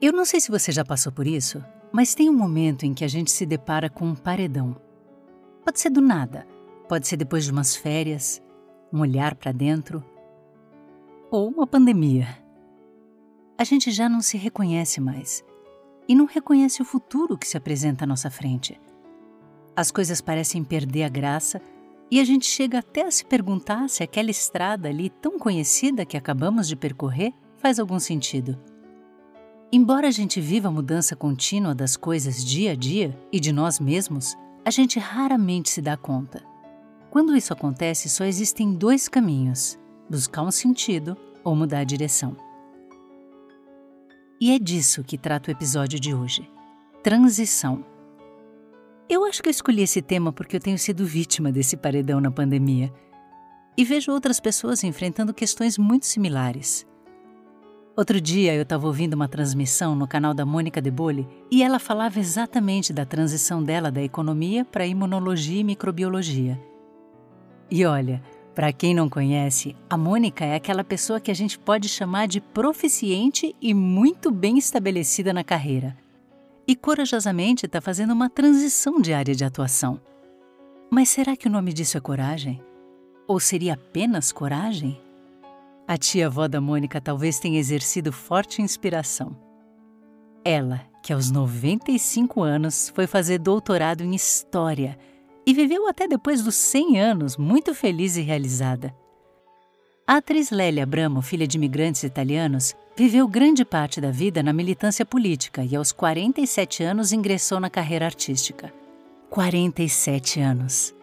Eu não sei se você já passou por isso, mas tem um momento em que a gente se depara com um paredão. Pode ser do nada, pode ser depois de umas férias, um olhar para dentro, ou uma pandemia. A gente já não se reconhece mais e não reconhece o futuro que se apresenta à nossa frente. As coisas parecem perder a graça e a gente chega até a se perguntar se aquela estrada ali tão conhecida que acabamos de percorrer faz algum sentido. Embora a gente viva a mudança contínua das coisas dia a dia e de nós mesmos, a gente raramente se dá conta. Quando isso acontece, só existem dois caminhos: buscar um sentido ou mudar a direção. E é disso que trata o episódio de hoje: transição. Eu acho que eu escolhi esse tema porque eu tenho sido vítima desse paredão na pandemia e vejo outras pessoas enfrentando questões muito similares. Outro dia eu estava ouvindo uma transmissão no canal da Mônica De Bolle e ela falava exatamente da transição dela da economia para imunologia e microbiologia. E olha, para quem não conhece, a Mônica é aquela pessoa que a gente pode chamar de proficiente e muito bem estabelecida na carreira. E corajosamente está fazendo uma transição de área de atuação. Mas será que o nome disso é coragem? Ou seria apenas coragem? A tia-avó da Mônica talvez tenha exercido forte inspiração. Ela, que aos 95 anos foi fazer doutorado em História e viveu até depois dos 100 anos muito feliz e realizada. A atriz Lélia Abramo, filha de imigrantes italianos, viveu grande parte da vida na militância política e aos 47 anos ingressou na carreira artística. 47 anos!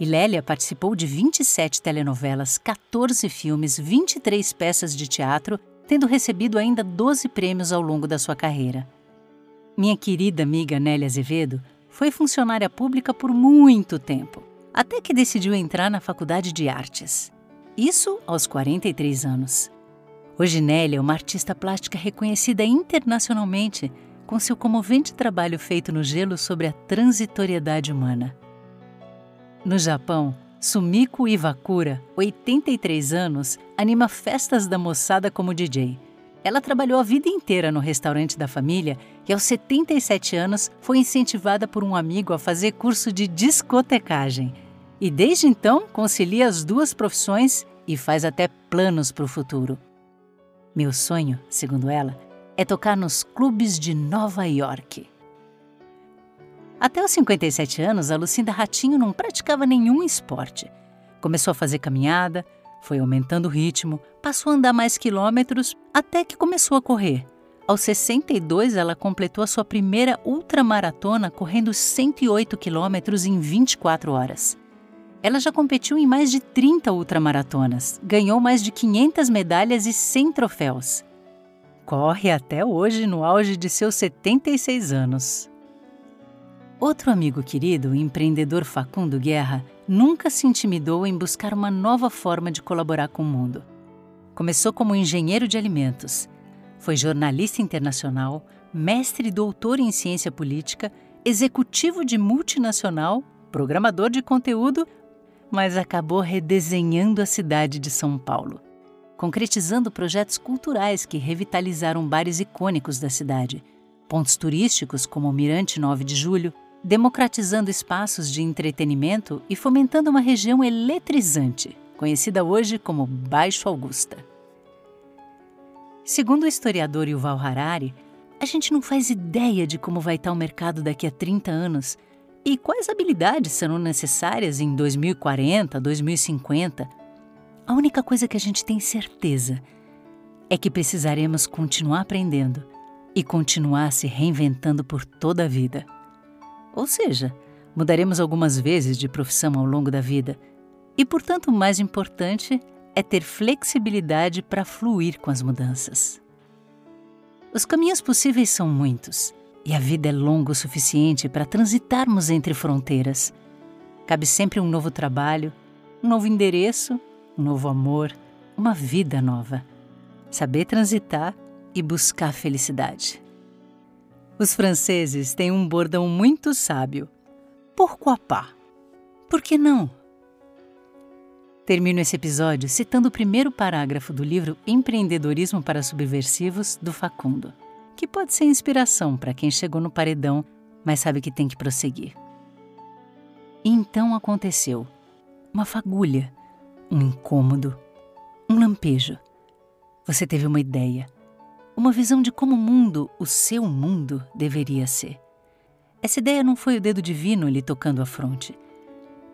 E Lélia participou de 27 telenovelas, 14 filmes, 23 peças de teatro, tendo recebido ainda 12 prêmios ao longo da sua carreira. Minha querida amiga Nélia Azevedo foi funcionária pública por muito tempo, até que decidiu entrar na Faculdade de Artes. Isso aos 43 anos. Hoje Nélia é uma artista plástica reconhecida internacionalmente com seu comovente trabalho feito no gelo sobre a transitoriedade humana. No Japão, Sumiko Iwakura, 83 anos, anima festas da moçada como DJ. Ela trabalhou a vida inteira no restaurante da família e, aos 77 anos, foi incentivada por um amigo a fazer curso de discotecagem. E desde então concilia as duas profissões e faz até planos para o futuro. Meu sonho, segundo ela, é tocar nos clubes de Nova York. Até os 57 anos, a Lucinda Ratinho não praticava nenhum esporte. Começou a fazer caminhada, foi aumentando o ritmo, passou a andar mais quilômetros, até que começou a correr. Aos 62, ela completou a sua primeira ultramaratona correndo 108 quilômetros em 24 horas. Ela já competiu em mais de 30 ultramaratonas, ganhou mais de 500 medalhas e 100 troféus. Corre até hoje no auge de seus 76 anos. Outro amigo querido, o empreendedor Facundo Guerra, nunca se intimidou em buscar uma nova forma de colaborar com o mundo. Começou como engenheiro de alimentos, foi jornalista internacional, mestre e doutor em ciência política, executivo de multinacional, programador de conteúdo, mas acabou redesenhando a cidade de São Paulo, concretizando projetos culturais que revitalizaram bares icônicos da cidade, pontos turísticos como o Mirante 9 de Julho, democratizando espaços de entretenimento e fomentando uma região eletrizante, conhecida hoje como Baixo Augusta. Segundo o historiador Yuval Harari, a gente não faz ideia de como vai estar o mercado daqui a 30 anos e quais habilidades serão necessárias em 2040, 2050. A única coisa que a gente tem certeza é que precisaremos continuar aprendendo e continuar se reinventando por toda a vida. Ou seja, mudaremos algumas vezes de profissão ao longo da vida. E, portanto, o mais importante é ter flexibilidade para fluir com as mudanças. Os caminhos possíveis são muitos e a vida é longa o suficiente para transitarmos entre fronteiras. Cabe sempre um novo trabalho, um novo endereço, um novo amor, uma vida nova. Saber transitar e buscar felicidade. Os franceses têm um bordão muito sábio. Pourquoi pas? Por que não? Termino esse episódio citando o primeiro parágrafo do livro Empreendedorismo para Subversivos, do Facundo. que pode ser inspiração para quem chegou no paredão, mas sabe que tem que prosseguir. Então aconteceu uma fagulha, um incômodo, um lampejo. Você teve uma ideia, uma visão de como o mundo, o seu mundo, deveria ser. Essa ideia não foi o dedo divino lhe tocando a fronte.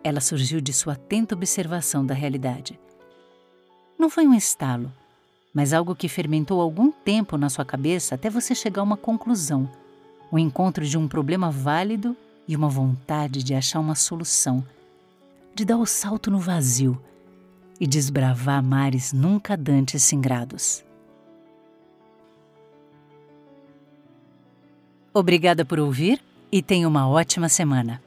Ela surgiu de sua atenta observação da realidade. Não foi um estalo, mas algo que fermentou algum tempo na sua cabeça até você chegar a uma conclusão, o encontro de um problema válido e uma vontade de achar uma solução, de dar o salto no vazio e desbravar mares nunca dantes singrados. Obrigada por ouvir e tenha uma ótima semana.